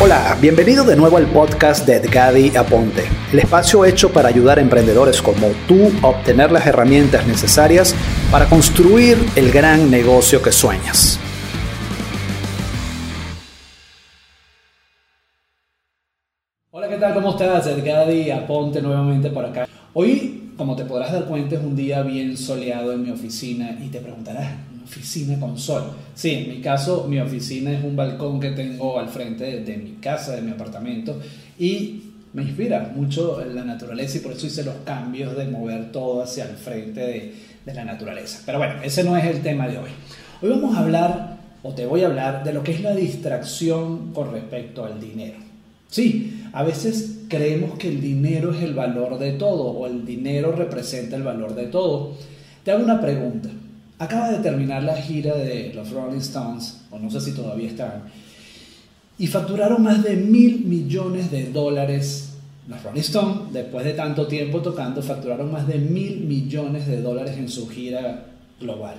Hola, bienvenido de nuevo al podcast de Edgadi Aponte, el espacio hecho para ayudar a emprendedores como tú a obtener las herramientas necesarias para construir el gran negocio que sueñas. Hola, ¿qué tal? ¿Cómo estás? Edgadi Aponte nuevamente por acá. Hoy, como te podrás dar cuenta, es un día bien soleado en mi oficina y te preguntarás, oficina con sol. Sí, en mi caso, mi oficina es un balcón que tengo al frente de, mi casa, de mi apartamento, y me inspira mucho la naturaleza y por eso hice los cambios de mover todo hacia el frente de, de la naturaleza. Pero bueno, ese no es el tema de hoy. Hoy vamos a hablar, o te voy a hablar, de lo que es la distracción con respecto al dinero. Sí, a veces creemos que el dinero es el valor de todo o el dinero representa el valor de todo. Te hago una pregunta. Acaba de terminar la gira de los Rolling Stones, o no sé si todavía están, y facturaron más de mil millones de dólares. Los Rolling Stones, después de tanto tiempo tocando, facturaron más de mil millones de dólares en su gira global.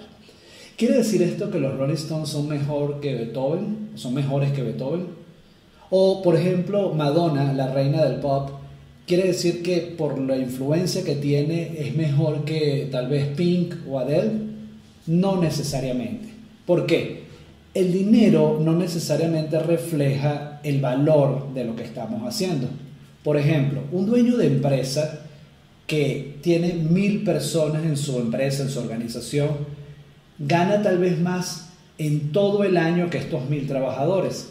¿Quiere decir esto que los Rolling Stones son mejor que Beethoven? ¿Son mejores que Beethoven? O, por ejemplo, Madonna, la reina del pop, quiere decir que por la influencia que tiene es mejor que tal vez Pink o Adele? No necesariamente. ¿Por qué? El dinero no necesariamente refleja el valor de lo que estamos haciendo. Por ejemplo, un dueño de empresa que tiene mil personas en su empresa, en su organización, gana tal vez más en todo el año que estos mil trabajadores.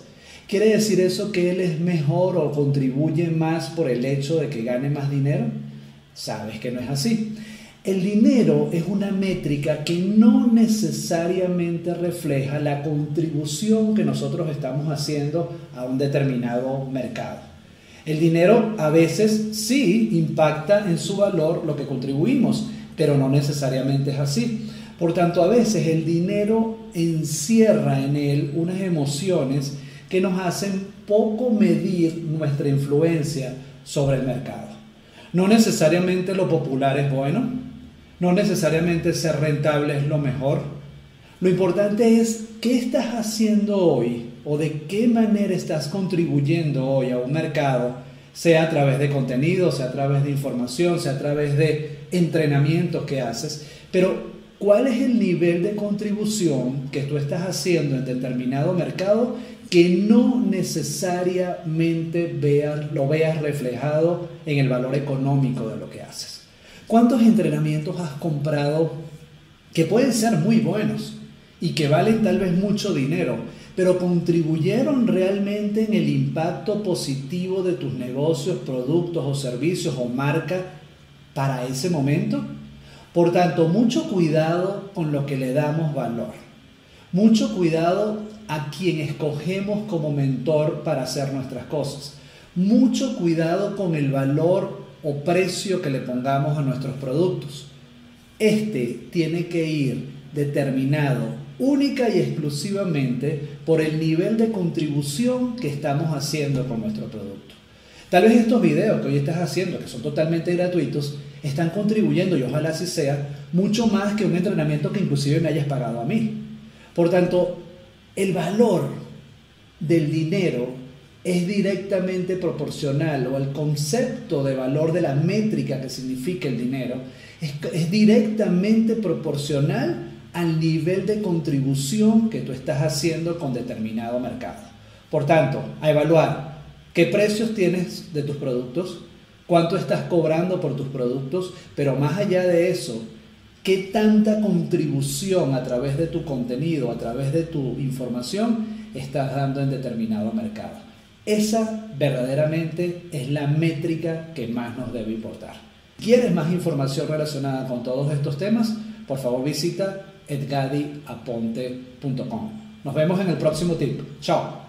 ¿Quiere decir eso que él es mejor o contribuye más por el hecho de que gane más dinero? Sabes que no es así. El dinero es una métrica que no necesariamente refleja la contribución que nosotros estamos haciendo a un determinado mercado. El dinero a veces sí impacta en su valor lo que contribuimos, pero no necesariamente es así. Por tanto, a veces el dinero encierra en él unas emociones que nos hacen poco medir nuestra influencia sobre el mercado. No necesariamente lo popular es bueno, no necesariamente ser rentable es lo mejor. Lo importante es qué estás haciendo hoy o de qué manera estás contribuyendo hoy a un mercado, sea a través de contenido, sea a través de información, sea a través de entrenamientos que haces, pero cuál es el nivel de contribución que tú estás haciendo en determinado mercado que no necesariamente veas, lo veas reflejado en el valor económico de lo que haces. ¿Cuántos entrenamientos has comprado que pueden ser muy buenos y que valen tal vez mucho dinero, pero contribuyeron realmente en el impacto positivo de tus negocios, productos o servicios o marca para ese momento? Por tanto, mucho cuidado con lo que le damos valor. Mucho cuidado a quien escogemos como mentor para hacer nuestras cosas. Mucho cuidado con el valor o precio que le pongamos a nuestros productos. Este tiene que ir determinado única y exclusivamente por el nivel de contribución que estamos haciendo con nuestro producto. Tal vez estos videos que hoy estás haciendo, que son totalmente gratuitos, están contribuyendo, y ojalá así sea, mucho más que un entrenamiento que inclusive me hayas pagado a mí. Por tanto, el valor del dinero es directamente proporcional o el concepto de valor de la métrica que significa el dinero es, directamente proporcional al nivel de contribución que tú estás haciendo con determinado mercado. Por tanto, a evaluar qué precios tienes de tus productos, cuánto estás cobrando por tus productos, pero más allá de eso, qué tanta contribución a través de tu contenido, a través de tu información, estás dando en determinado mercado. Esa verdaderamente es la métrica que más nos debe importar. ¿Quieres más información relacionada con todos estos temas? Por favor visita edgadiaponte.com. Nos vemos en el próximo tip. Chao.